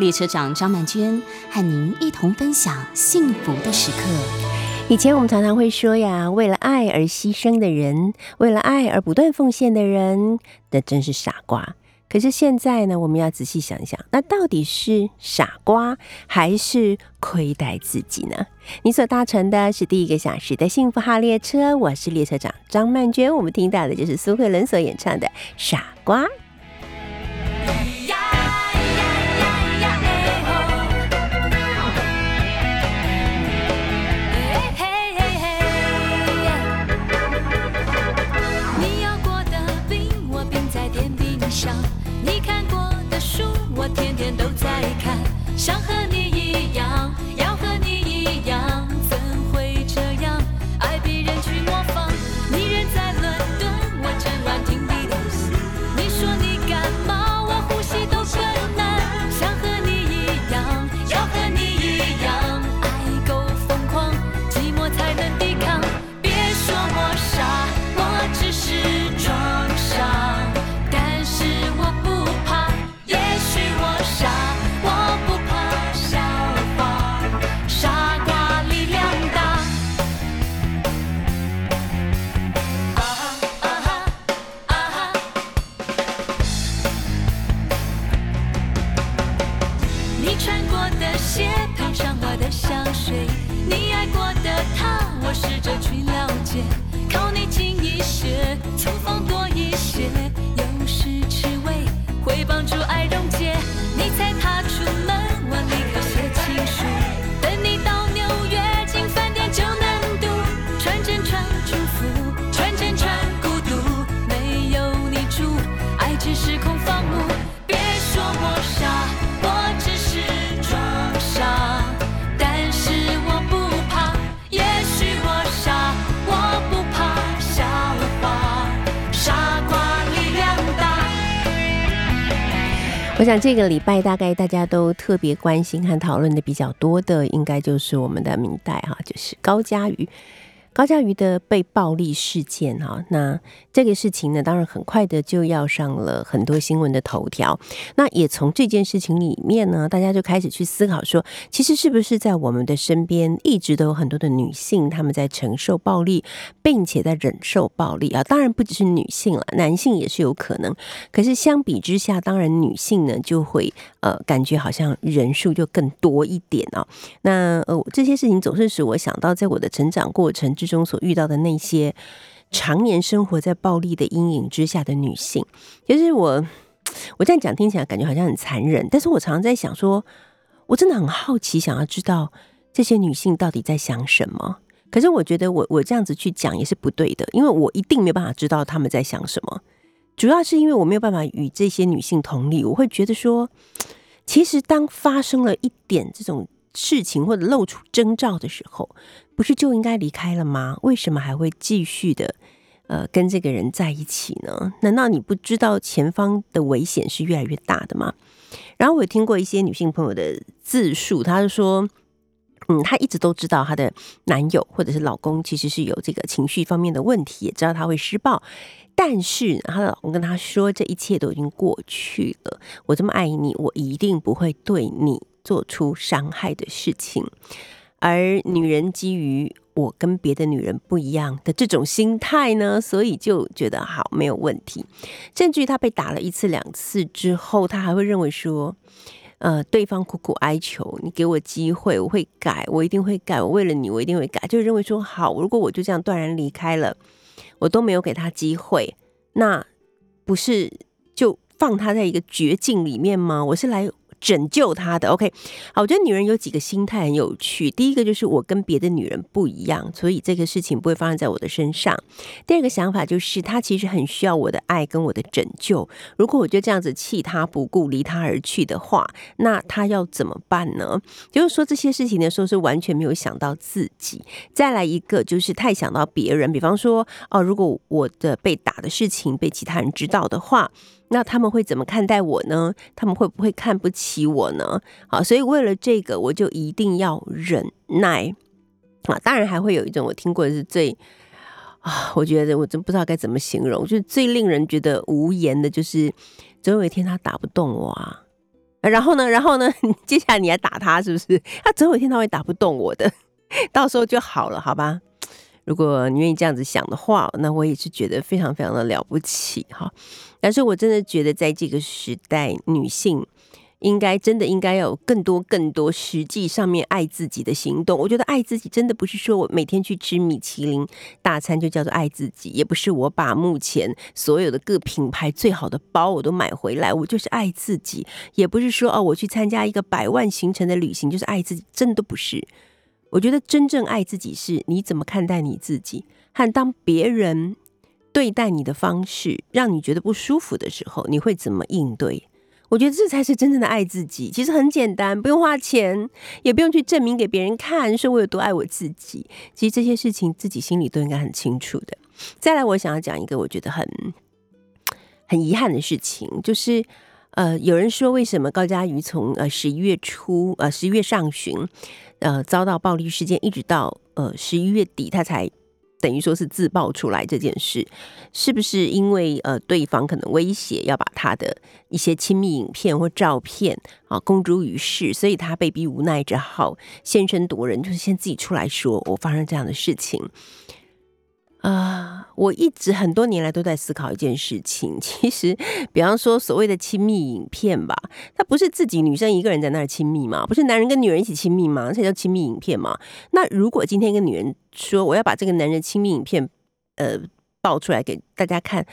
列车长张曼娟和您一同分享幸福的时刻。以前我们常常会说呀，为了爱而牺牲的人，为了爱而不断奉献的人，那真是傻瓜。可是现在呢，我们要仔细想想，那到底是傻瓜还是亏待自己呢？你所搭乘的是第一个小时的幸福号列车，我是列车长张曼娟。我们听到的就是苏慧伦所演唱的《傻瓜》。想和你想这个礼拜大概大家都特别关心和讨论的比较多的，应该就是我们的明代哈，就是高嘉瑜。高嘉瑜的被暴力事件哈，那这个事情呢，当然很快的就要上了很多新闻的头条。那也从这件事情里面呢，大家就开始去思考说，其实是不是在我们的身边一直都有很多的女性，她们在承受暴力，并且在忍受暴力啊？当然不只是女性了，男性也是有可能。可是相比之下，当然女性呢就会呃感觉好像人数就更多一点哦。那呃这些事情总是使我想到，在我的成长过程。之中所遇到的那些常年生活在暴力的阴影之下的女性，其实我我这样讲听起来感觉好像很残忍，但是我常常在想说，我真的很好奇，想要知道这些女性到底在想什么。可是我觉得我我这样子去讲也是不对的，因为我一定没有办法知道他们在想什么。主要是因为我没有办法与这些女性同理，我会觉得说，其实当发生了一点这种。事情或者露出征兆的时候，不是就应该离开了吗？为什么还会继续的呃跟这个人在一起呢？难道你不知道前方的危险是越来越大的吗？然后我听过一些女性朋友的自述，她就说，嗯，她一直都知道她的男友或者是老公其实是有这个情绪方面的问题，也知道他会施暴，但是她的老公跟她说，这一切都已经过去了。我这么爱你，我一定不会对你。做出伤害的事情，而女人基于我跟别的女人不一样的这种心态呢，所以就觉得好没有问题。甚至于他被打了一次两次之后，他还会认为说，呃，对方苦苦哀求你给我机会，我会改，我一定会改，我为了你，我一定会改，就认为说好，如果我就这样断然离开了，我都没有给他机会，那不是就放他在一个绝境里面吗？我是来。拯救他的。OK，好，我觉得女人有几个心态很有趣。第一个就是我跟别的女人不一样，所以这个事情不会发生在我的身上。第二个想法就是她其实很需要我的爱跟我的拯救。如果我就这样子弃她不顾、离她而去的话，那她要怎么办呢？就是说这些事情的时候是完全没有想到自己。再来一个就是太想到别人，比方说哦，如果我的被打的事情被其他人知道的话。那他们会怎么看待我呢？他们会不会看不起我呢？好，所以为了这个，我就一定要忍耐啊！当然，还会有一种我听过的是最啊，我觉得我真不知道该怎么形容，就是最令人觉得无言的，就是总有一天他打不动我啊。然后呢，然后呢，接下来你还打他，是不是？他总有一天他会打不动我的，到时候就好了，好吧？如果你愿意这样子想的话，那我也是觉得非常非常的了不起哈。但是我真的觉得，在这个时代，女性应该真的应该要有更多更多实际上面爱自己的行动。我觉得爱自己真的不是说我每天去吃米其林大餐就叫做爱自己，也不是我把目前所有的各品牌最好的包我都买回来，我就是爱自己，也不是说哦我去参加一个百万行程的旅行就是爱自己，真的不是。我觉得真正爱自己是你怎么看待你自己，和当别人对待你的方式让你觉得不舒服的时候，你会怎么应对？我觉得这才是真正的爱自己。其实很简单，不用花钱，也不用去证明给别人看，说我有多爱我自己。其实这些事情自己心里都应该很清楚的。再来，我想要讲一个我觉得很很遗憾的事情，就是呃，有人说为什么高嘉瑜从呃十一月初呃十一月上旬。呃，遭到暴力事件，一直到呃十一月底，他才等于说是自爆出来这件事，是不是因为呃对方可能威胁要把他的一些亲密影片或照片啊公诸于世，所以他被逼无奈只好现身夺人，就是先自己出来说我发生这样的事情。啊，我一直很多年来都在思考一件事情。其实，比方说所谓的亲密影片吧，它不是自己女生一个人在那儿亲密吗？不是男人跟女人一起亲密吗？这叫亲密影片吗？那如果今天一个女人说我要把这个男人亲密影片呃爆出来给大家看，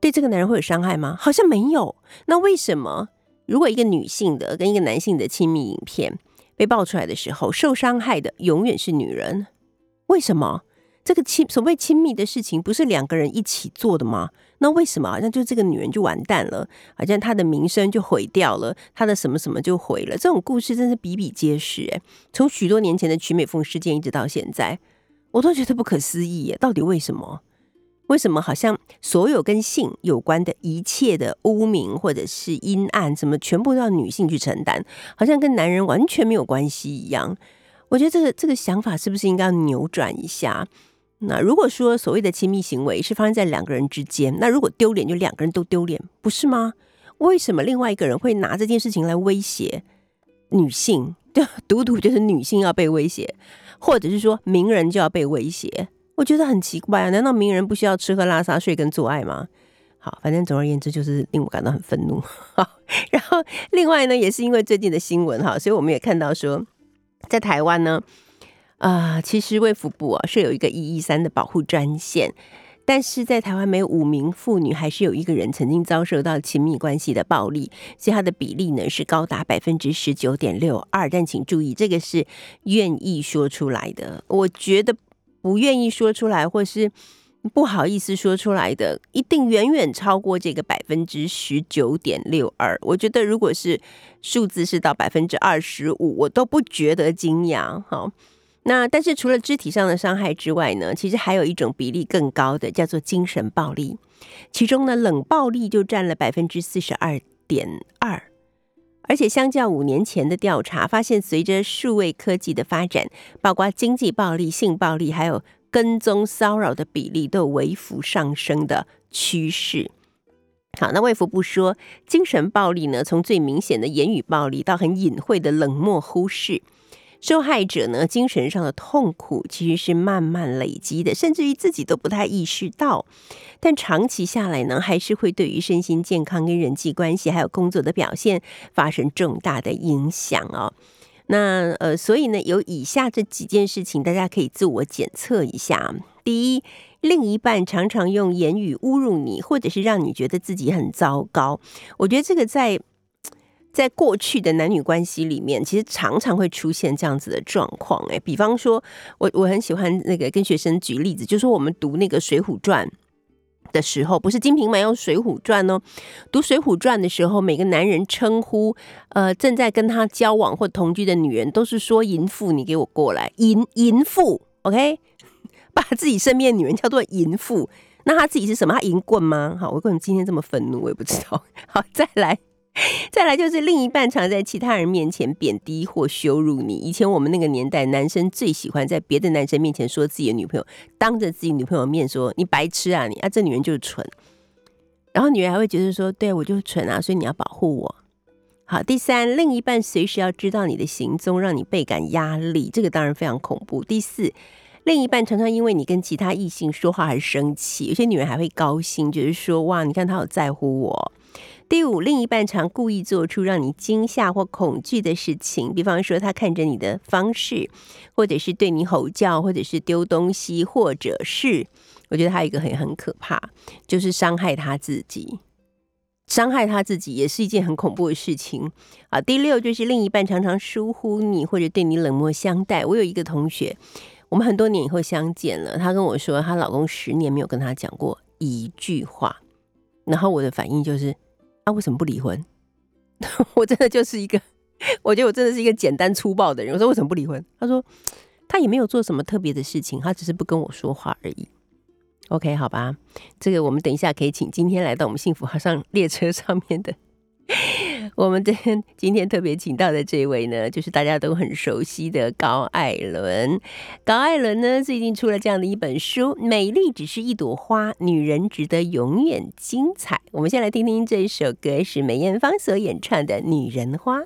对这个男人会有伤害吗？好像没有。那为什么如果一个女性的跟一个男性的亲密影片被爆出来的时候，受伤害的永远是女人？为什么？这个亲所谓亲密的事情，不是两个人一起做的吗？那为什么好像就这个女人就完蛋了？好像她的名声就毁掉了，她的什么什么就毁了？这种故事真是比比皆是诶，从许多年前的曲美凤事件一直到现在，我都觉得不可思议耶！到底为什么？为什么好像所有跟性有关的一切的污名或者是阴暗，怎么全部都要女性去承担？好像跟男人完全没有关系一样？我觉得这个这个想法是不是应该要扭转一下？那如果说所谓的亲密行为是发生在两个人之间，那如果丢脸就两个人都丢脸，不是吗？为什么另外一个人会拿这件事情来威胁女性？就 独独就是女性要被威胁，或者是说名人就要被威胁？我觉得很奇怪啊！难道名人不需要吃喝拉撒睡跟做爱吗？好，反正总而言之就是令我感到很愤怒。好，然后另外呢，也是因为最近的新闻哈，所以我们也看到说，在台湾呢。啊，其实卫福部啊是有一个一一三的保护专线，但是在台湾每五名妇女还是有一个人曾经遭受到亲密关系的暴力，所以它的比例呢是高达百分之十九点六二。但请注意，这个是愿意说出来的，我觉得不愿意说出来或是不好意思说出来的，一定远远超过这个百分之十九点六二。我觉得如果是数字是到百分之二十五，我都不觉得惊讶。好。那但是除了肢体上的伤害之外呢，其实还有一种比例更高的，叫做精神暴力。其中呢，冷暴力就占了百分之四十二点二。而且相较五年前的调查，发现随着数位科技的发展，包括经济暴力、性暴力，还有跟踪骚扰的比例都有微幅上升的趋势。好，那卫福部说，精神暴力呢，从最明显的言语暴力到很隐晦的冷漠忽视。受害者呢，精神上的痛苦其实是慢慢累积的，甚至于自己都不太意识到。但长期下来呢，还是会对于身心健康、跟人际关系还有工作的表现发生重大的影响哦。那呃，所以呢，有以下这几件事情，大家可以自我检测一下。第一，另一半常常用言语侮辱你，或者是让你觉得自己很糟糕。我觉得这个在。在过去的男女关系里面，其实常常会出现这样子的状况。哎，比方说，我我很喜欢那个跟学生举例子，就是说我们读那个《水浒传》的时候，不是《金瓶梅》用《水浒传》哦。读《水浒传》的时候，每个男人称呼呃正在跟他交往或同居的女人，都是说“淫妇”，你给我过来，淫淫妇，OK，把自己身边的女人叫做淫妇。那他自己是什么？他淫棍吗？好，我为什么今天这么愤怒？我也不知道。好，再来。再来就是另一半常在其他人面前贬低或羞辱你。以前我们那个年代，男生最喜欢在别的男生面前说自己的女朋友，当着自己女朋友面说你白痴啊你啊，这女人就是蠢。然后女人还会觉得说，对我就是蠢啊，所以你要保护我。好，第三，另一半随时要知道你的行踪，让你倍感压力，这个当然非常恐怖。第四，另一半常常因为你跟其他异性说话而生气，有些女人还会高兴，就是说哇，你看他有在乎我。第五，另一半常故意做出让你惊吓或恐惧的事情，比方说他看着你的方式，或者是对你吼叫，或者是丢东西，或者是我觉得他一个很很可怕，就是伤害他自己，伤害他自己也是一件很恐怖的事情啊。第六，就是另一半常常疏忽你，或者对你冷漠相待。我有一个同学，我们很多年以后相见了，她跟我说，她老公十年没有跟她讲过一句话，然后我的反应就是。他，为什么不离婚？我真的就是一个，我觉得我真的是一个简单粗暴的人。我说为什么不离婚？他说他也没有做什么特别的事情，他只是不跟我说话而已。OK，好吧，这个我们等一下可以请今天来到我们幸福好上列车上面的。我们的今天特别请到的这位呢，就是大家都很熟悉的高艾伦。高艾伦呢，最近出了这样的一本书，《美丽只是一朵花，女人值得永远精彩》。我们先来听听这首歌，是梅艳芳所演唱的《女人花》。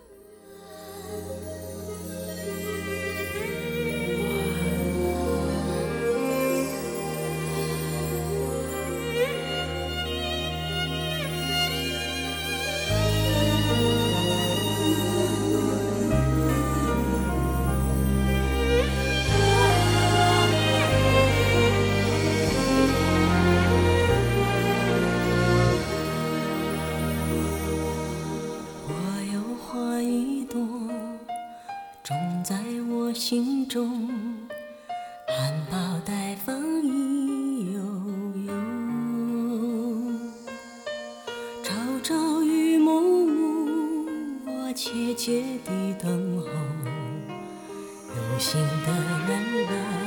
心的人们，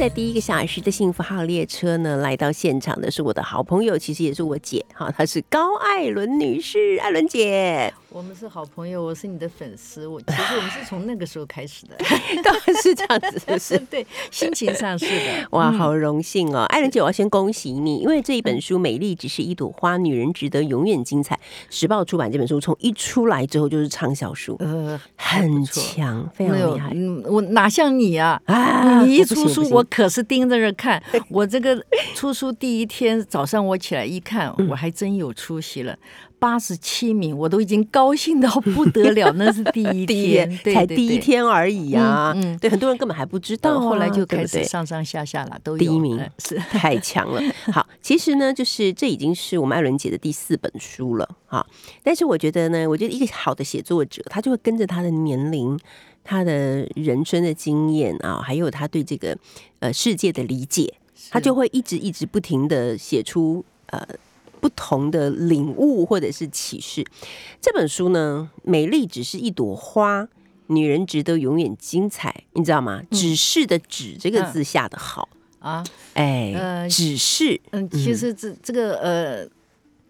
在第一个小时的幸福号列车呢，来到现场的是我的好朋友，其实也是我姐，哈，她是高艾伦女士，艾伦姐。我们是好朋友，我是你的粉丝。我其实我们是从那个时候开始的，当然是这样子，是 对，心情上是的。哇，好荣幸哦，艾伦姐，我要先恭喜你，因为这一本书《美丽只是一朵花，女人值得永远精彩》，时报出版这本书，从一出来之后就是畅销书，呃，很强，非常厉害。嗯，我哪像你啊？啊，你一出书，我可是盯着着看。我这个出书第一天早上，我起来一看，我还真有出息了。八十七名，我都已经高兴到不得了。那是第一天，才第一天而已啊！嗯，对，很多人根本还不知道，后来就开始上上下下了，都第一名，是太强了。好，其实呢，就是这已经是我们艾伦姐的第四本书了啊。但是我觉得呢，我觉得一个好的写作者，他就会跟着他的年龄、他的人生的经验啊，还有他对这个呃世界的理解，他就会一直一直不停的写出呃不同的领悟或者是启示。这本书呢，美丽只是一朵花。女人值得永远精彩，你知道吗？只是的“只”这个字下的好啊，哎，指示。嗯，其实这这个呃，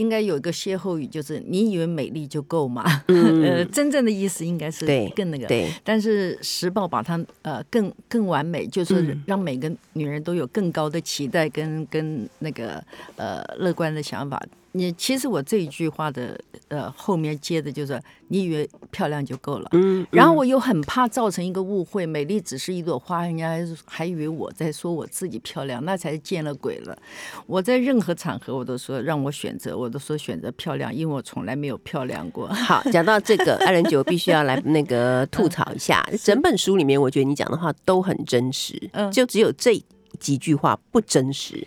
应该有一个歇后语，就是你以为美丽就够吗？呃，真正的意思应该是更那个。对，但是时报把它呃更更完美，就是让每个女人都有更高的期待跟跟那个呃乐观的想法。你其实我这一句话的呃后面接的就是你以为漂亮就够了，嗯，然后我又很怕造成一个误会，美丽只是一朵花，人家还以为我在说我自己漂亮，那才见了鬼了。我在任何场合我都说让我选择，我都说选择漂亮，因为我从来没有漂亮过。好，讲到这个 爱人九，必须要来那个吐槽一下，整本书里面我觉得你讲的话都很真实，嗯，就只有这几句话不真实。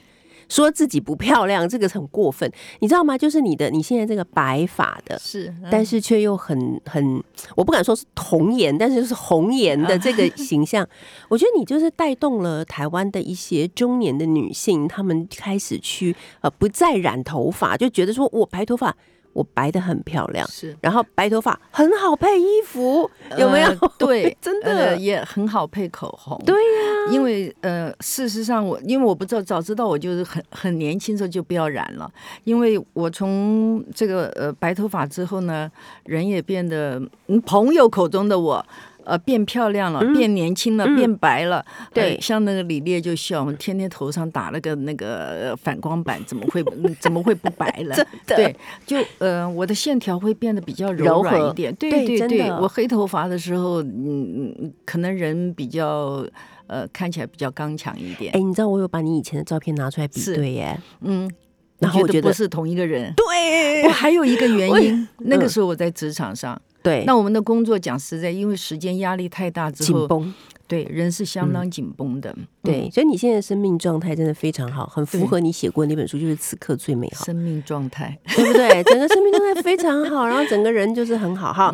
说自己不漂亮，这个很过分，你知道吗？就是你的你现在这个白发的，是，但是却又很很，我不敢说是童颜，但是就是红颜的这个形象，我觉得你就是带动了台湾的一些中年的女性，她们开始去呃不再染头发，就觉得说我白头发。我白的很漂亮，是，然后白头发很好配衣服，有没有？对，真的也很好配口红。对呀，因为呃，事实上我因为我不知道，早知道我就是很很年轻时候就不要染了，因为我从这个呃白头发之后呢，人也变得朋友口中的我。呃，变漂亮了，变年轻了，变白了。对，像那个李烈就笑，天天头上打了个那个反光板，怎么会怎么会不白了？对，就呃，我的线条会变得比较柔软一点。对对对，我黑头发的时候，嗯嗯，可能人比较呃看起来比较刚强一点。哎，你知道我有把你以前的照片拿出来比对耶？嗯，然后我觉得不是同一个人。对，我还有一个原因，那个时候我在职场上。对，那我们的工作讲实在，因为时间压力太大之后，紧绷，对，人是相当紧绷的。对，所以你现在生命状态真的非常好，很符合你写过那本书，就是此刻最美好。生命状态，对不对？整个生命状态非常好，然后整个人就是很好。哈，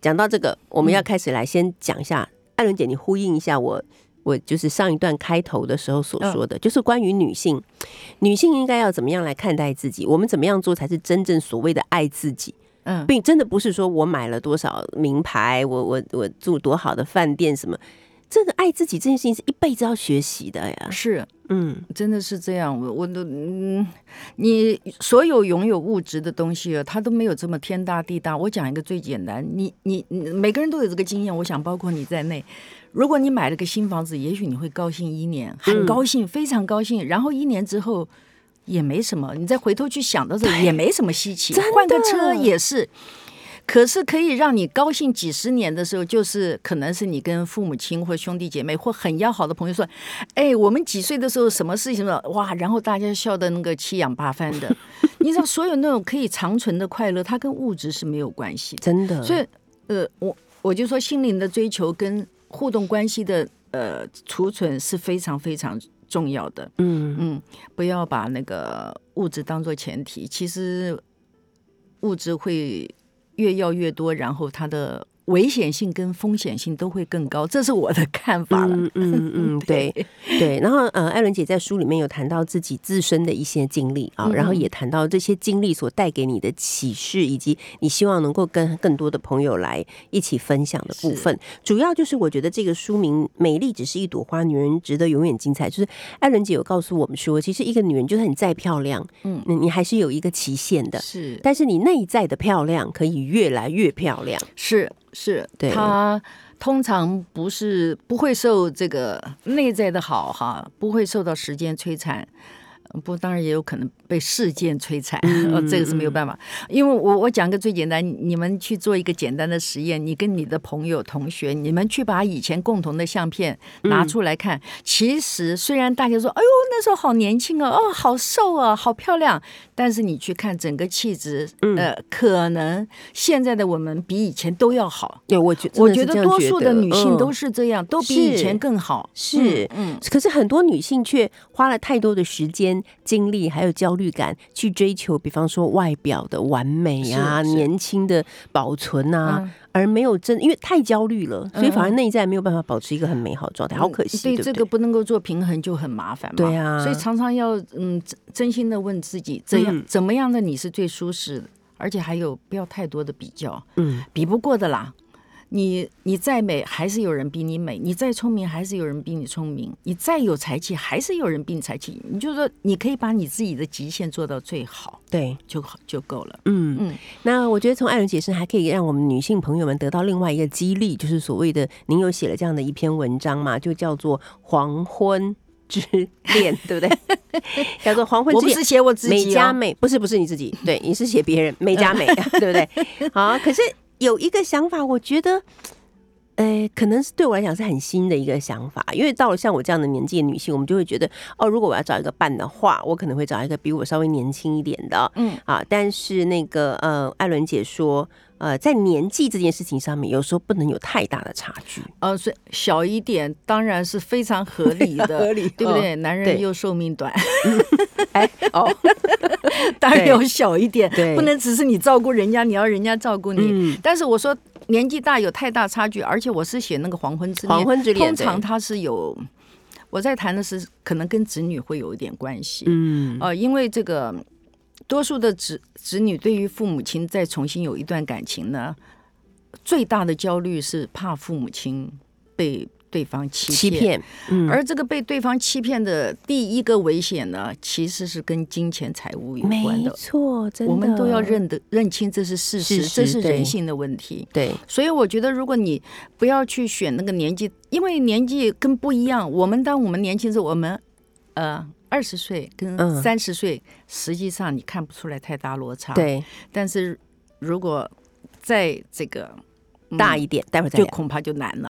讲到这个，我们要开始来先讲一下，艾伦姐，你呼应一下我，我就是上一段开头的时候所说的，就是关于女性，女性应该要怎么样来看待自己，我们怎么样做才是真正所谓的爱自己。嗯，并真的不是说我买了多少名牌，我我我住多好的饭店什么，这个爱自己这件事情是一辈子要学习的呀。是，嗯，真的是这样。我我都嗯，你所有拥有物质的东西啊，它都没有这么天大地大。我讲一个最简单，你你每个人都有这个经验，我想包括你在内。如果你买了个新房子，也许你会高兴一年，很高兴，非常高兴，然后一年之后。也没什么，你再回头去想的时候也没什么稀奇。换个车也是，可是可以让你高兴几十年的时候，就是可能是你跟父母亲或兄弟姐妹或很要好的朋友说：“哎，我们几岁的时候什么事情了？哇！”然后大家笑的那个七仰八翻的。你知道，所有那种可以长存的快乐，它跟物质是没有关系，真的。所以，呃，我我就说，心灵的追求跟互动关系的呃储存是非常非常。重要的，嗯嗯，不要把那个物质当做前提，其实物质会越要越多，然后它的。危险性跟风险性都会更高，这是我的看法了。嗯嗯 嗯，对对。然后呃，艾伦姐在书里面有谈到自己自身的一些经历啊，然后也谈到这些经历所带给你的启示，以及你希望能够跟更多的朋友来一起分享的部分。主要就是我觉得这个书名“美丽只是一朵花，女人值得永远精彩”。就是艾伦姐有告诉我们说，其实一个女人就算你再漂亮，嗯，你还是有一个期限的。是，但是你内在的漂亮可以越来越漂亮。是。是，他通常不是不会受这个内在的好哈，不会受到时间摧残，不，当然也有可能。被事件摧残，这个是没有办法。因为我我讲个最简单，你们去做一个简单的实验，你跟你的朋友、同学，你们去把以前共同的相片拿出来看。其实虽然大家说，哎呦，那时候好年轻啊，哦，好瘦啊，好漂亮，但是你去看整个气质，呃，可能现在的我们比以前都要好。对，我觉我觉得多数的女性都是这样，都比以前更好。是，嗯。可是很多女性却花了太多的时间间、精力还有焦虑感去追求，比方说外表的完美啊、年轻的保存啊，嗯。而没有真因为太焦虑了，所以反而嗯内在没有办法保持一个很美好的状态，好可惜，对这个不能够做平衡就很麻烦嘛。对啊。所以常常要嗯真真心的问自己，怎样、嗯。怎么样的你是最舒适的，而且还有不要太多的比较，嗯，比不过的啦。你你再美，还是有人比你美；你再聪明，还是有人比你聪明；你再有才气，还是有人比你才气。你就说，你可以把你自己的极限做到最好，对，就好就够了。嗯嗯那我觉得从艾伦解释还可以让我们女性朋友们得到另外一个激励，就是所谓的您有写了这样的一篇文章嘛，就叫做《黄昏之恋》，对不对？叫做《黄昏之恋》。我不是写我自美己、哦，加美不是不是你自己，对，你是写别人美加美，对不对？好，可是有一个想法，我觉得。呃，可能是对我来讲是很新的一个想法，因为到了像我这样的年纪的女性，我们就会觉得，哦，如果我要找一个伴的话，我可能会找一个比我稍微年轻一点的，嗯啊，但是那个呃，艾伦姐说，呃，在年纪这件事情上面，有时候不能有太大的差距，呃，所以小一点当然是非常合理的，合理对不对？男人又寿命短，哎，哦，当然要小一点，对不能只是你照顾人家，你要人家照顾你。嗯但是我说年纪大有太大差距，而且我是写那个黄昏之恋，黄昏之恋通常它是有，我在谈的是可能跟子女会有一点关系，嗯，呃，因为这个多数的子子女对于父母亲再重新有一段感情呢，最大的焦虑是怕父母亲被对方欺欺骗，嗯，而这个被对方欺骗的第一个危险呢，其实是跟金钱财务有关没的。错，真的，我们都要认得认清这是事实，事实这是人性的问题。对，所以我觉得，如果你不要去选那个年纪，因为年纪跟不一样。我们当我们年轻时，候，我们呃二十岁跟嗯三十岁，实际上你看不出来太大落差。，对，但是如果在这个、嗯大一点，待会儿。就恐怕就难了。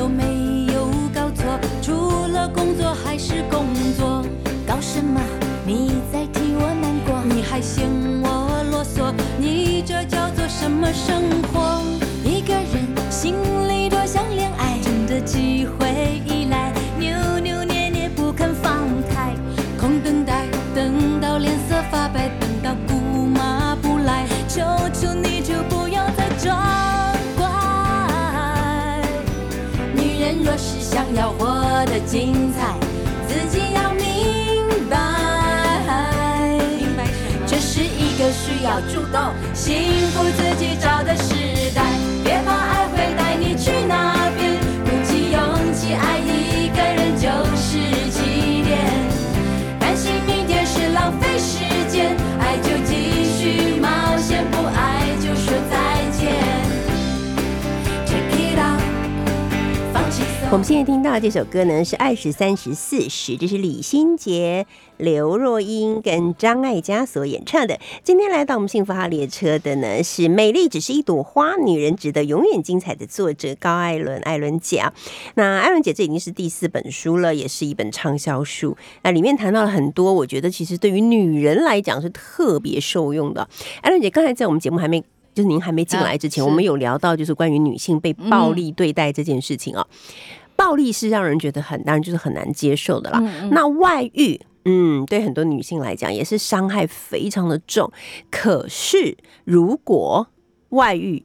有没有搞错？除了工作还是工作？搞什么？你主动幸福自己找的我们现在听到这首歌呢是《二十三十四十》，这是李心洁、刘若英跟张艾嘉所演唱的。今天来到我们幸福号列车的呢是《美丽只是一朵花，女人值得永远精彩》的作者高艾伦，艾伦姐啊。那艾伦姐这已经是第四本书了，也是一本畅销书。那里面谈到了很多，我觉得其实对于女人来讲是特别受用的。艾伦姐刚才在我们节目还没。就是您还没进来之前，啊我们有聊到就是关于女性被暴力对待这件事情啊、暴力是让人觉得很，当然就是很难接受的啦。那外遇，嗯，对很多女性来讲也是伤害非常的重。可是如果外遇、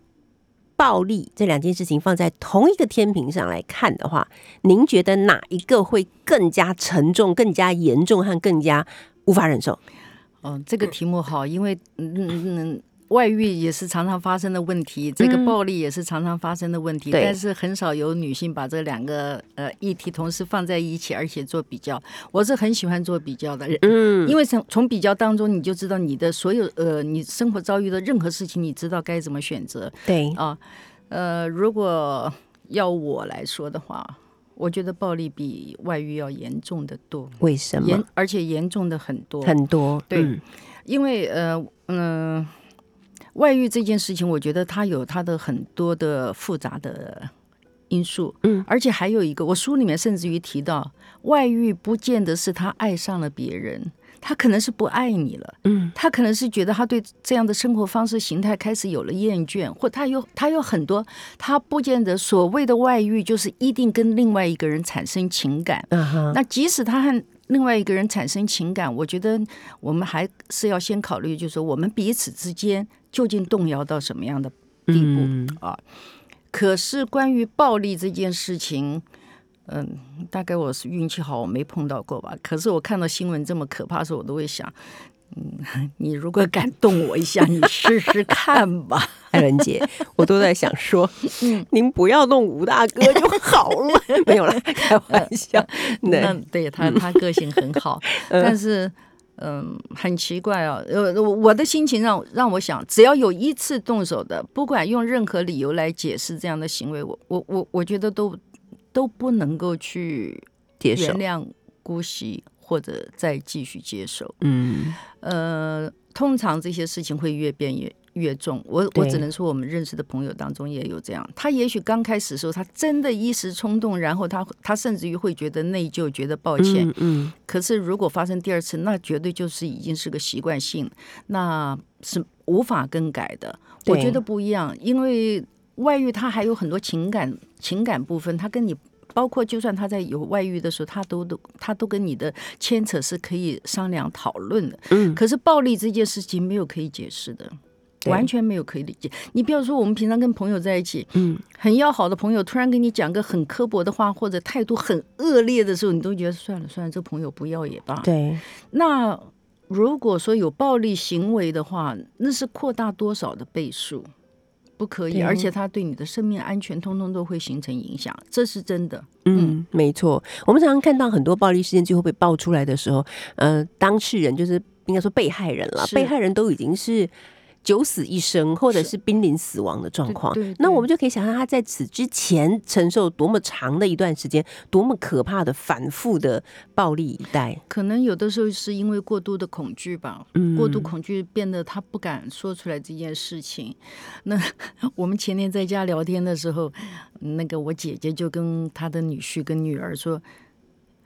暴力这两件事情放在同一个天平上来看的话，您觉得哪一个会更加沉重、更加严重和更加无法忍受？哦，这个题目好，因为嗯嗯嗯。外遇也是常常发生的问题，这个嗯暴力也是常常发生的问题，对但是很少有女性把这两个呃议题同时放在一起，而且做比较。我是很喜欢做比较的人，嗯，因为从从比较当中，你就知道你的所有呃你生活遭遇的任何事情，你知道该怎么选择对，啊。呃，如果要我来说的话，我觉得暴力比外遇要严重的多，为什么严么？而且严重的很多。很多对嗯因为呃嗯、外遇这件事情，我觉得它有它的很多的复杂的因素。嗯而且还有一个，我书里面甚至于提到，外遇不见得是他爱上了别人，他可能是不爱你了。嗯他可能是觉得他对这样的生活方式形态开始有了厌倦，或他有他有很多，他不见得所谓的外遇就是一定跟另外一个人产生情感。啊哈，那即使他和另外一个人产生情感，我觉得我们还是要先考虑，就是说我们彼此之间究竟动摇到什么样的地步、嗯啊？可是关于暴力这件事情，嗯，大概我是运气好，我没碰到过吧。可是我看到新闻这么可怕的时候，我都会想，嗯，你如果敢动我一下，你试试看吧。艾伦姐，我都在想说，嗯您不要弄吴大哥就好了，没有了，开玩笑。那对，对他，他个性很好，但是。嗯，很奇怪啊。呃，我我的心情让让我想，只要有一次动手的，不管用任何理由来解释这样的行为，我我我我觉得都都不能够去原谅、姑息或者再继续接受。嗯，呃，通常这些事情会越变越越重。我我只能说，我们认识的朋友当中也有这样。他也许刚开始的时候，他真的一时冲动，然后他他甚至于会觉得内疚，觉得抱歉。嗯嗯，可是如果发生第二次，那绝对就是已经是个习惯性，那是无法更改的。我觉得不一样，因为外遇它还有很多情感情感部分，它跟你。包括，就算他在有外遇的时候，他都都他都跟你的牵扯是可以商量讨论的。嗯可是暴力这件事情没有可以解释的，对完全没有可以理解。你比如说，我们平常跟朋友在一起，嗯，很要好的朋友，突然跟你讲个很刻薄的话，或者态度很恶劣的时候，你都觉得算了算了，这朋友不要也罢。对，那如果说有暴力行为的话，那是扩大多少的倍数？不可以，而且它对你的生命安全通通都会形成影响，这是真的。嗯，没错。我们常常看到很多暴力事件最后被爆出来的时候，呃，当事人就是应该说被害人了，被害人都已经是。九死一生，或者是濒临死亡的状况对对，那我们就可以想象他在此之前承受多么长的一段时间，多么可怕的反复的暴力以待。可能有的时候是因为过度的恐惧吧，嗯过度恐惧变得他不敢说出来这件事情。那 我们前天在家聊天的时候，那个我姐姐就跟她的女婿跟女儿说，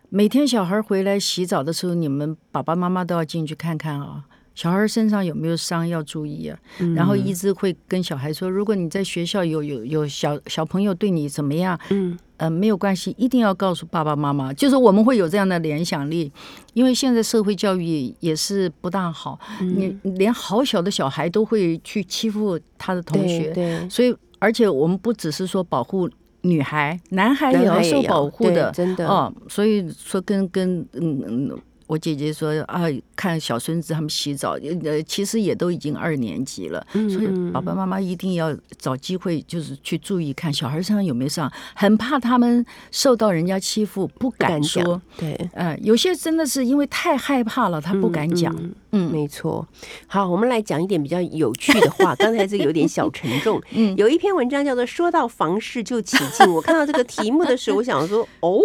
每天小孩回来洗澡的时候，你们爸爸妈妈都要进去看看啊。小孩身上有没有伤要注意啊，然后一直会跟小孩说，如果你在学校有有有小小朋友对你怎么样，嗯，呃，没有关系，一定要告诉爸爸妈妈。就是我们会有这样的联想力，因为现在社会教育也是不大好，你连好小的小孩都会去欺负他的同学，对，所以而且我们不只是说保护女孩，男孩也要受保护的，真的哦。所以说跟跟嗯嗯。我姐姐说啊，看小孙子他们洗澡，呃，其实也都已经二年级了，嗯所以爸爸妈妈一定要找机会，就是去注意看小孩身上有没有伤，很怕他们受到人家欺负，不不敢敢说讲。，对，呃，有些真的是因为太害怕了，他不敢讲。嗯嗯没错。好，我们来讲一点比较有趣的话。刚才这个有点小沉重。嗯有一篇文章叫做“说到房事就起劲”。我看到这个题目的时候，我想说，哦，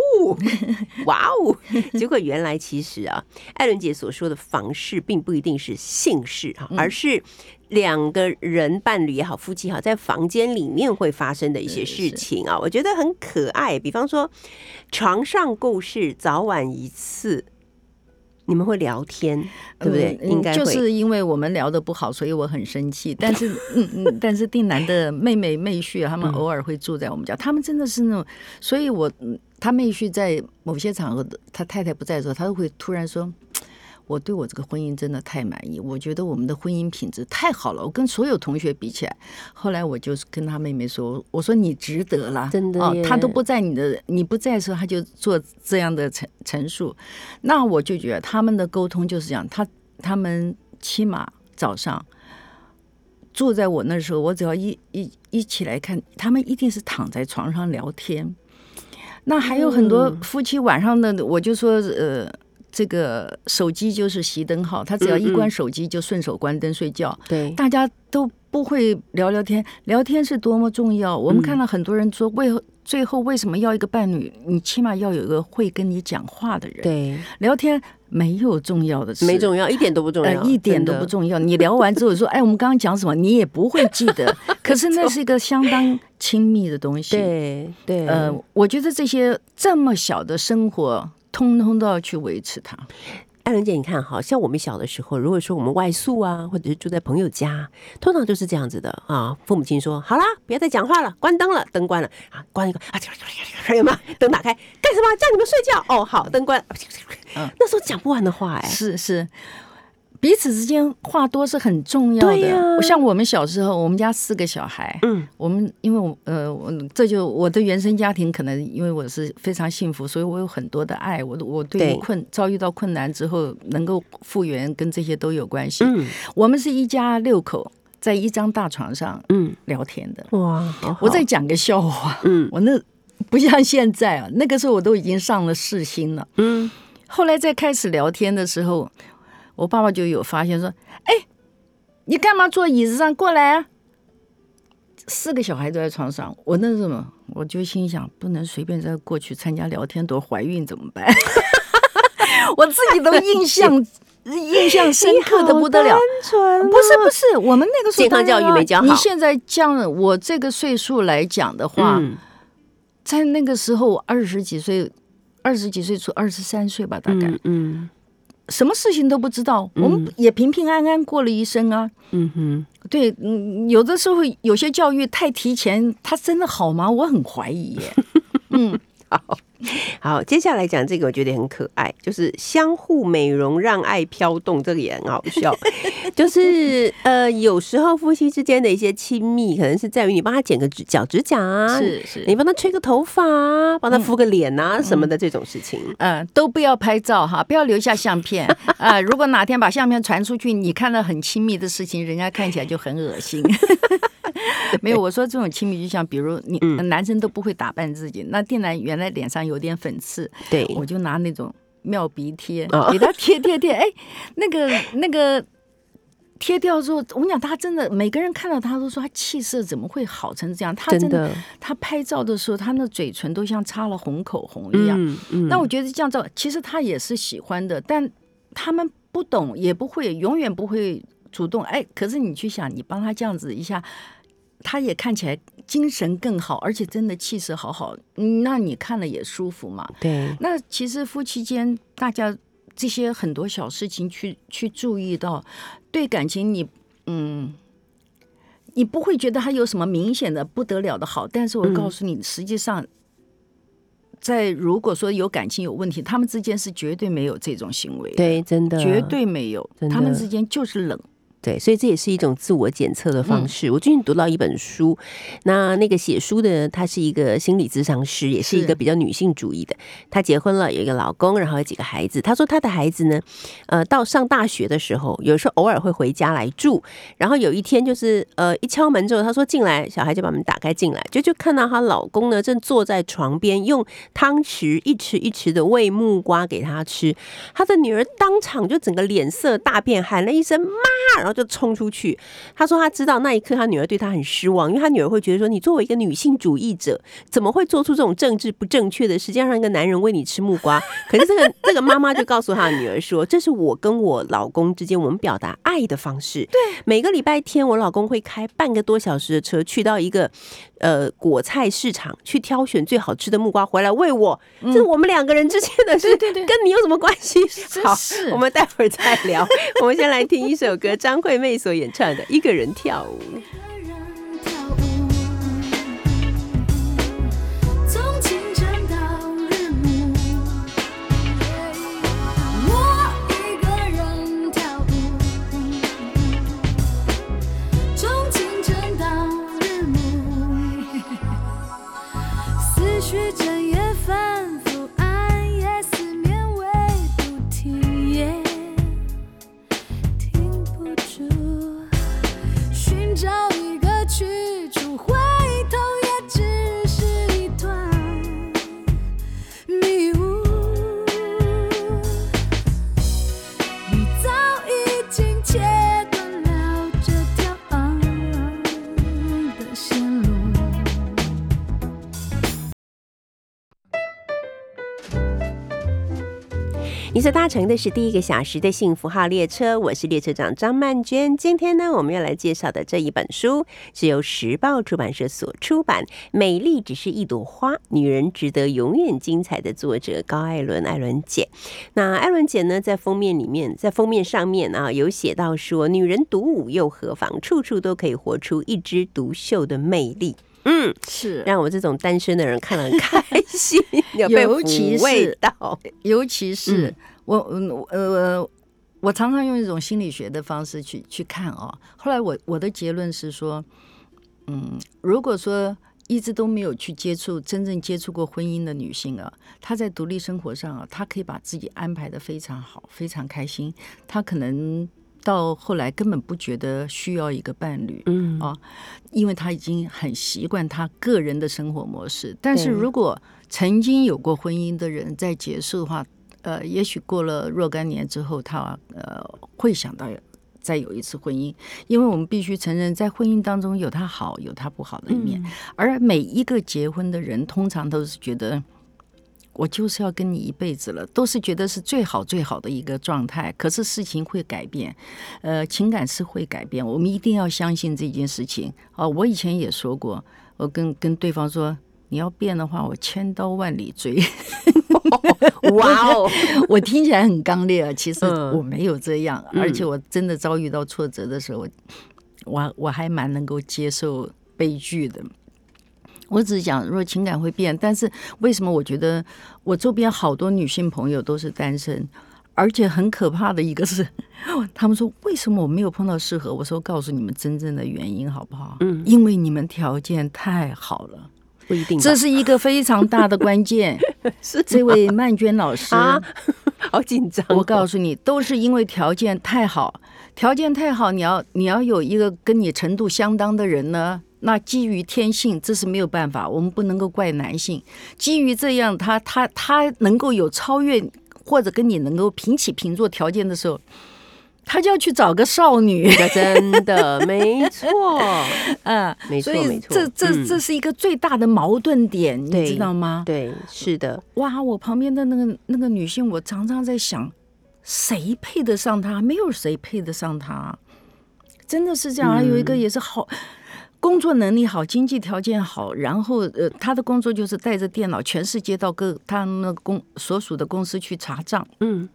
哇哦！结果原来其实啊，艾伦姐所说的房事，并不一定是性事哈，而是两个人伴侣也好，夫妻也好，在房间里面会发生的一些事情啊，我觉得很可爱。比方说，床上故事，早晚一次。你们会聊天，对不对？嗯应该会。就是因为我们聊的不好，所以我很生气。但是，嗯嗯，但是定南的妹妹妹婿啊，他们嗯偶尔会住在我们家，他们真的是那种，所以我嗯他妹婿在某些场合，他太太不在的时候，他都会突然说。我对我这个婚姻真的太满意，我觉得我们的婚姻品质太好了，我跟所有同学比起来。后来我就是跟他妹妹说：“我说你值得啦，哦真的耶，他都不在你的你不在的时候，他就做这样的陈陈述。那我就觉得他们的沟通就是这样，他他们起码早上住在我那时候，我只要一一一起来看，他们一定是躺在床上聊天。那还有很多嗯夫妻晚上的，我就说呃。这个手机就是熄灯号，他只要一关手机就顺手关灯睡觉，对，大家都不会聊聊天，聊天是多么重要。我们看到很多人说，为最后为什么要一个伴侣？你起码要有一个会跟你讲话的人。对，聊天没有重要的事，没重要，一点都不重要，呃，一点都不重要。你聊完之后说，哎，我们刚刚讲什么？你也不会记得。可是那是一个相当亲密的东西。对对，呃，我觉得这些这么小的生活，通通都要去维持它。艾伦姐，你看，好，像我们小的时候，如果说我们外宿啊，或者是住在朋友家，通常就是这样子的啊。父母亲说：“好啦，不要再讲话了，关灯了，灯关了啊，关一个啊，有没有？灯打开干什么？叫你们睡觉哦。好，灯关。嗯，那时候讲不完的话，哎，是是。”彼此之间话多是很重要的。像我们小时候，我们家四个小孩，嗯，我们因为我呃，我这就我的原生家庭，可能因为我是非常幸福，所以我有很多的爱。我我对于困遭遇到困难之后能够复原，跟这些都有关系。嗯，我们是一家六口，在一张大床上，嗯，聊天的。哇，我再讲个笑话。嗯，我那不像现在啊，那个时候我都已经上了四星了。嗯，后来在开始聊天的时候。我爸爸就有发现说：“哎，你干嘛坐椅子上过来啊？”四个小孩都在床上，我那什么，我就心想，不能随便再过去参加聊天，多怀孕怎么办？我自己都印象 印象深刻的不得了。不是不是，我们那个时候健康教育没教好。你现在讲我这个岁数来讲的话，在那个时候我二十几岁，二十几岁出二十三岁吧，大概嗯。什么事情都不知道，我们也平平安安过了一生啊。嗯哼，对，嗯，有的时候有些教育太提前，它真的好吗？我很怀疑耶。嗯，好。好，接下来讲这个，我觉得很可爱，就是相互美容，让爱飘动，这个也很好笑。就是呃，有时候夫妻之间的一些亲密，可能是在于你帮他剪个指脚指甲啊，是是，你帮他吹个头发啊，帮他敷个脸啊什么的这种事情。嗯，都不要拍照哈，不要留下相片啊。如果哪天把相片传出去，你看到很亲密的事情，人家看起来就很恶心。没有，我说这种亲密，就像比如你男生都不会打扮自己，那定然原来脸上有点粉刺，对，我就拿那种妙鼻贴给他贴贴贴，哎，那个那个贴掉之后，我跟你讲，他真的每个人看到他都说他气色怎么会好成这样？他真的，他拍照的时候，他那嘴唇都像擦了红口红一样。那我觉得这样照，其实他也是喜欢的，但他们不懂，也不会，永远不会主动。哎，可是你去想，你帮他这样子一下。他也看起来精神更好，而且真的气色好好，那你看了也舒服嘛？对。那其实夫妻间大家这些很多小事情去去注意到，对感情你嗯，你不会觉得他有什么明显的不得了的好，但是我告诉你，实际上在如果说有感情有问题，他们之间是绝对没有这种行为，对，真的绝对没有，他们之间就是冷。对，所以这也是一种自我检测的方式。我最近读到一本书，那那个写书的她是一个心理咨商师，也是一个比较女性主义的。她结婚了，有一个老公，然后有几个孩子。她说她的孩子呢，呃，到上大学的时候，有时候偶尔会回家来住。然后有一天就是呃一敲门之后，她说进来，小孩就把门打开进来，就就看到她老公呢正坐在床边，用汤匙一匙一匙的喂木瓜给她吃。她的女儿当场就整个脸色大变，喊了一声妈，然后。就冲出去，他说他知道那一刻他女儿对他很失望，因为他女儿会觉得说你作为一个女性主义者，怎么会做出这种政治不正确的事，让一个男人喂你吃木瓜？可是这个这个妈妈就告诉他女儿说，这是我跟我老公之间我们表达爱的方式。对，每个礼拜天我老公会开半个多小时的车去到一个呃果菜市场去挑选最好吃的木瓜回来喂我，这是我们两个人之间的事，对对，跟你有什么关系？好，我们待会儿再聊。我们先来听一首歌，张。惠妹所演唱的《一个人跳舞》。所搭乘的是第一个小时的幸福号列车，我是列车长张曼娟。今天呢，我们要来介绍的这一本书是由时报出版社所出版，《美丽只是一朵花，女人值得永远精彩》的作者高艾伦，艾伦姐。那艾伦姐呢，在封面里面，在封面上面啊，有写到说，女人独舞又何妨，处处都可以活出一枝独秀的魅力。嗯，是让我这种单身的人看了很开心，有被尤其抚慰是到。尤其是、嗯我，嗯，呃，我常常用一种心理学的方式去去看啊、后来我我的结论是说，嗯，如果说一直都没有去接触真正接触过婚姻的女性啊，她在独立生活上啊，她可以把自己安排的非常好，非常开心，她可能。到后来根本不觉得需要一个伴侣，嗯啊，因为她已经很习惯她个人的生活模式。但是如果曾经有过婚姻的人在结束的话，呃，也许过了若干年之后，他呃会想到再有一次婚姻，因为我们必须承认，在婚姻当中有他好，有他不好的一面。而每一个结婚的人，通常都是觉得。我就是要跟你一辈子了，都是觉得是最好最好的一个状态。可是事情会改变，呃，情感是会改变，我们一定要相信这件事情。哦，我以前也说过，我跟跟对方说，你要变的话，我千刀万里追。哇哦，我听起来很刚烈啊，其实嗯我没有这样，嗯而且我真的遭遇到挫折的时候，我我我还蛮能够接受悲剧的。我只是讲，如果情感会变，但是为什么我觉得我周边好多女性朋友都是单身，而且很可怕的一个是，他们说为什么我没有碰到适合？我说告诉你们真正的原因好不好？嗯因为你们条件太好了，不一定，这是一个非常大的关键。是这位曼娟老师啊 好紧张哦。我告诉你，都是因为条件太好，条件太好，你要你要有一个跟你程度相当的人呢。那基于天性，这是没有办法，我们不能够怪男性。基于这样，他他他能够有超越或者跟你能够平起平坐条件的时候，他就要去找个少女。真的没错，嗯，没错所以没错这这嗯这是一个最大的矛盾点，你知道吗？对，是的，哇，我旁边的那个那个女性，我常常在想，谁配得上她？没有谁配得上她，真的是这样。还有一个也是好。工作能力好，经济条件好，然后呃，他的工作就是带着电脑全世界到各他那个公所属的公司去查账，嗯，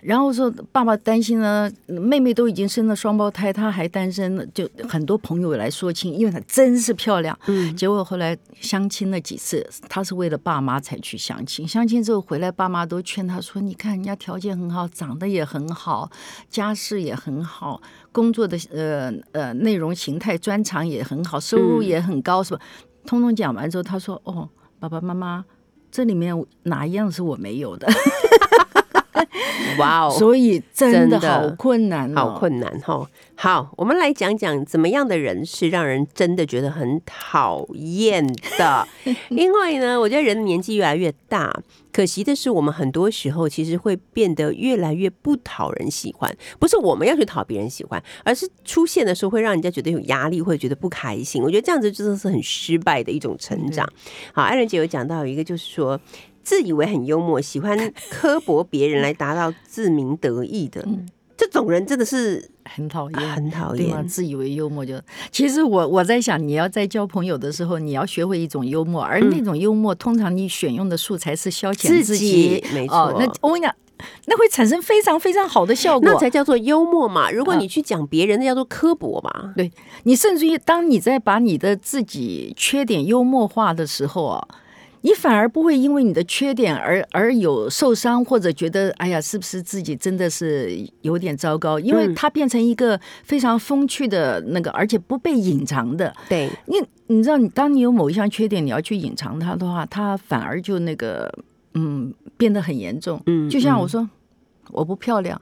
然后说爸爸担心呢，妹妹都已经生了双胞胎，她还单身呢，就很多朋友来说亲，因为她真是漂亮。嗯结果后来相亲了几次，她是为了爸妈才去相亲。相亲之后回来，爸妈都劝她说：“你看人家条件很好，长得也很好，家世也很好，工作的呃呃内容形态专长也很好，收入也很高，是吧？”通通讲完之后，她说：“哦，爸爸妈妈，这里面哪一样是我没有的？” 哇哦，所以真真的的好困难、哦，好困难哈。好，我们来讲讲怎么样的人是让人真的觉得很讨厌的。因为呢，我觉得人年纪越来越大，可惜的是，我们很多时候其实会变得越来越不讨人喜欢。不是我们要去讨别人喜欢，而是出现的时候会让人家觉得有压力，会觉得不开心。我觉得这样子真的是很失败的一种成长。好，艾伦姐有讲到一个，就是说。自以为很幽默，喜欢 刻薄别人来达到自鸣得意的，这种人真的是很讨厌。很讨厌对吗？厌。自以为幽默就，其实我我在想，你要在交朋友的时候，你要学会一种幽默，而那种幽默，通常你选用的素材是消遣自自己没错哦那我跟你讲，那会产生非常非常好的效果。那才叫做幽默嘛！如果啊你去讲别人，那叫做刻薄嘛。对你，甚至于当你在把你的自己缺点幽默化的时候啊，你反而不会因为你的缺点而而有受伤，或者觉得哎呀，是不是自己真的是有点糟糕？因为嗯它变成一个非常风趣的那个，而且不被隐藏的。对，你你知道，你当你有某一项缺点，你要去隐藏它的话，它反而就那个嗯变得很严重。嗯就像我说，我不漂亮，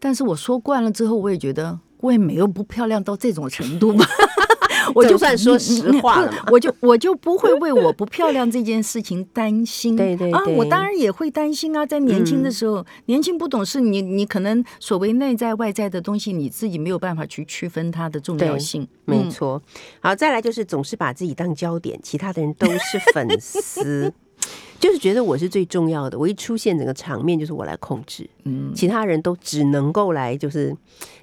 但是我说惯了之后，我也觉得我也没有不漂亮到这种程度吧。我就算说实话了我就我就不会为我不漂亮这件事情担心。啊，对对啊我当然也会担心啊，在年轻的时候，年轻不懂事，你你可能所谓内在外在的东西，你自己没有办法去区分它的重要性。嗯没错。好，再来就是总是把自己当焦点，其他的人都是粉丝。就是觉得我是最重要的，我一出现整个场面就是我来控制，嗯，其他人都只能够来就是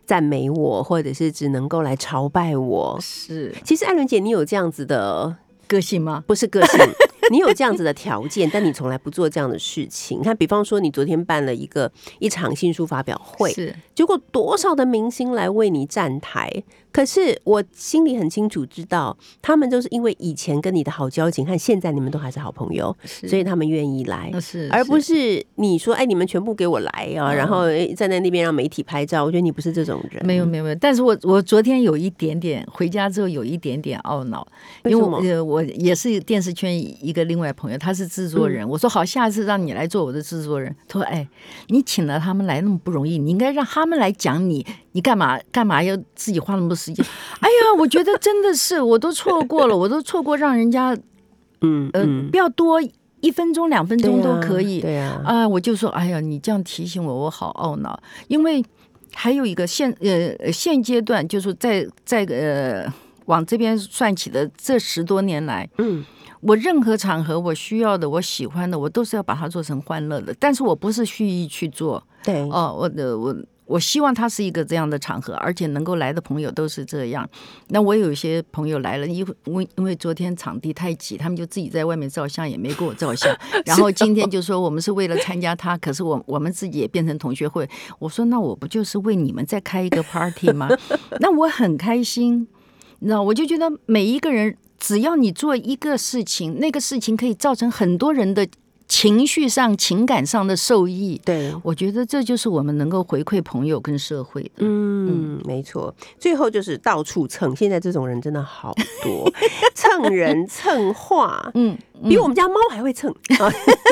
赞美我，或者是只能够来朝拜我。是其实艾伦姐，你有这样子的，个性吗？不是个性，你有这样子的条件，但你从来不做这样的事情。你看，比方说你昨天办了一个一场新书发表会，是结果多少的明星来为你站台，可是我心里很清楚知道，他们就是因为以前跟你的好交情，和现在你们都还是好朋友，所以他们愿意来。呃是，而不是你说，哎，你们全部给我来啊，嗯然后哎站在那边让媒体拍照。我觉得你不是这种人。没有没有没有，但是我我昨天有一点点回家之后有一点点懊恼，因为我为呃我也是电视圈一个另外朋友，他是制作嗯。人，我说好，下次让你来做我的制作人。他说哎，你请了他们来那么不容易，你应该让他们来讲你，你干嘛干嘛要自己花那么多时间？哎呀，我觉得真的是我都错过了，我都错过让人家呃、嗯。嗯，不要多一分钟两分钟都可以，对啊，啊，我就说，哎呀，你这样提醒我，我好懊恼，因为还有一个现呃呃现阶段，就是在在呃往这边算起的这十多年来，嗯，我任何场合我需要的、我喜欢的，我都是要把它做成欢乐的，但是我不是蓄意去做对，哦，我的我。我希望它是一个这样的场合，而且能够来的朋友都是这样。那我有一些朋友来了，因为因为因为昨天场地太挤，他们就自己在外面照相，也没给我照相。然后今天就说我们是为了参加他，可是我我们自己也变成同学会。我说那我不就是为你们再开一个 party 吗？那我很开心，你知道，我就觉得每一个人只要你做一个事情，那个事情可以造成很多人的情绪上、情感上的受益。对，我觉得这就是我们能够回馈朋友跟社会的。嗯，没错。最后就是到处蹭，现在这种人真的好多，蹭人蹭话，嗯，比我们家猫还会蹭 啊，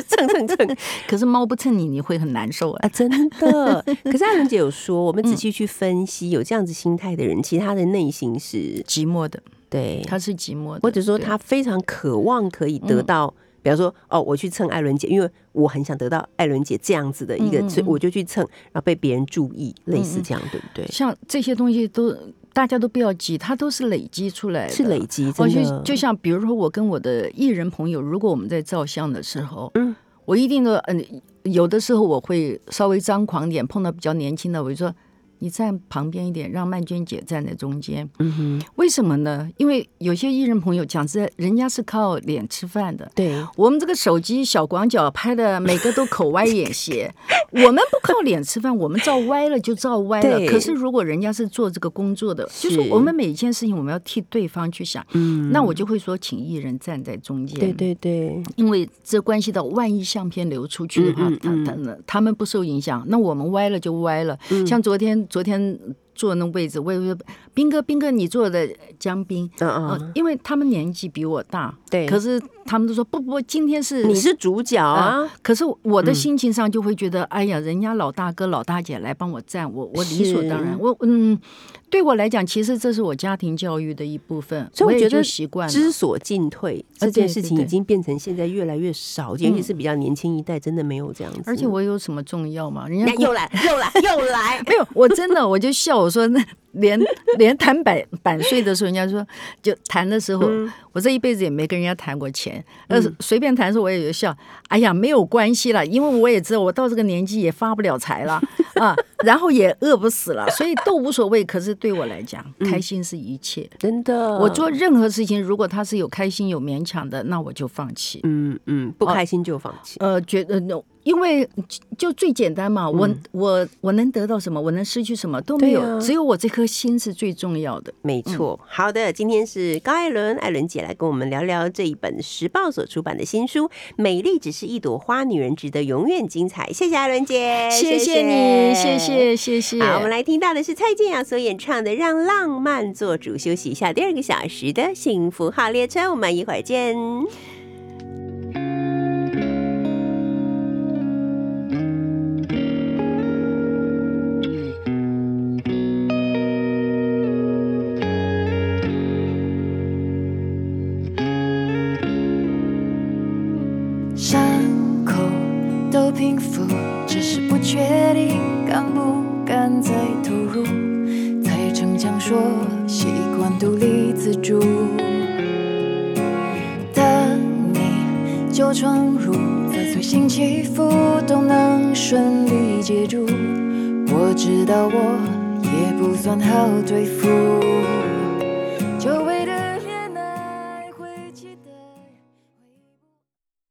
蹭蹭蹭可是猫不蹭你，你会很难受啊。啊，真的。可是阿伦姐有说，我们仔细去分析，有这样子心态的人，其实他的内心是寂寞的，对，他是寂寞的，或者说他非常渴望可以得到。比方说，哦，我去蹭艾伦姐，因为我很想得到艾伦姐这样子的一个，嗯嗯所以我就去蹭，然后被别人注意，类似这样，对不对？像这些东西都大家都不要急，它都是累积出来的，是累积，我，就，就像比如说我跟我的艺人朋友，如果我们在照相的时候，嗯，我一定都嗯，有的时候我会稍微张狂点，碰到比较年轻的，我就说你站旁边一点，让曼娟姐站在中间。嗯哼，为什么呢？因为有些艺人朋友讲实在，人家是靠脸吃饭的。对，我们这个手机小广角拍的，每个都口歪眼斜。我们不靠脸吃饭，我们照歪了就照歪了对。可是如果人家是做这个工作的，是就是我们每一件事情我们要替对方去想。嗯，那我就会说，请艺人站在中间。对对对，因为这关系到万一相片流出去的话，嗯嗯他他他们不受影响，那我们歪了就歪了。嗯像昨天昨天坐那位置，我也会说斌哥斌哥，你坐的江斌。嗯呃嗯，，因为他们年纪比我大，对可是他们都说不不，今天是你是主角啊，可是我的嗯心情上就会觉得，哎呀，人家老大哥老大姐来帮我站，我我理所当然，我嗯，对我来讲，其实这是我家庭教育的一部分，所以我觉得习惯了。知所进退这件事情已经变成现在越来越少，尤其是比较年轻一代，真的没有这样子。而且我有什么重要吗？人家又来又来又来，没有，我真的我就笑，我说那连连谈版版税的时候，人家说就谈的时候，嗯我这一辈子也没跟人家谈过钱，呃，随便谈的时候我也有笑，哎呀，没有关系了，因为我也知道我到这个年纪也发不了财了啊，然后也饿不死了，所以都无所谓。可是对我来讲，开心是一切。真的，我做任何事情，如果他是有开心有勉强的，那我就放弃。嗯嗯不开心就放弃。呃，觉得那因为就最简单嘛，我嗯我我能得到什么，我能失去什么都没有，啊只有我这颗心是最重要的。没错，好的，今天是高艾伦，艾伦姐来跟我们聊聊这一本时报所出版的新书《美丽只是一朵花，女人值得永远精彩》。谢谢艾伦姐，谢谢你，谢。谢谢谢。好，我们来听到的是蔡健雅所演唱的《让浪漫做主》，休息一下第二个小时的幸福号列车，我们一会儿见。吹拂。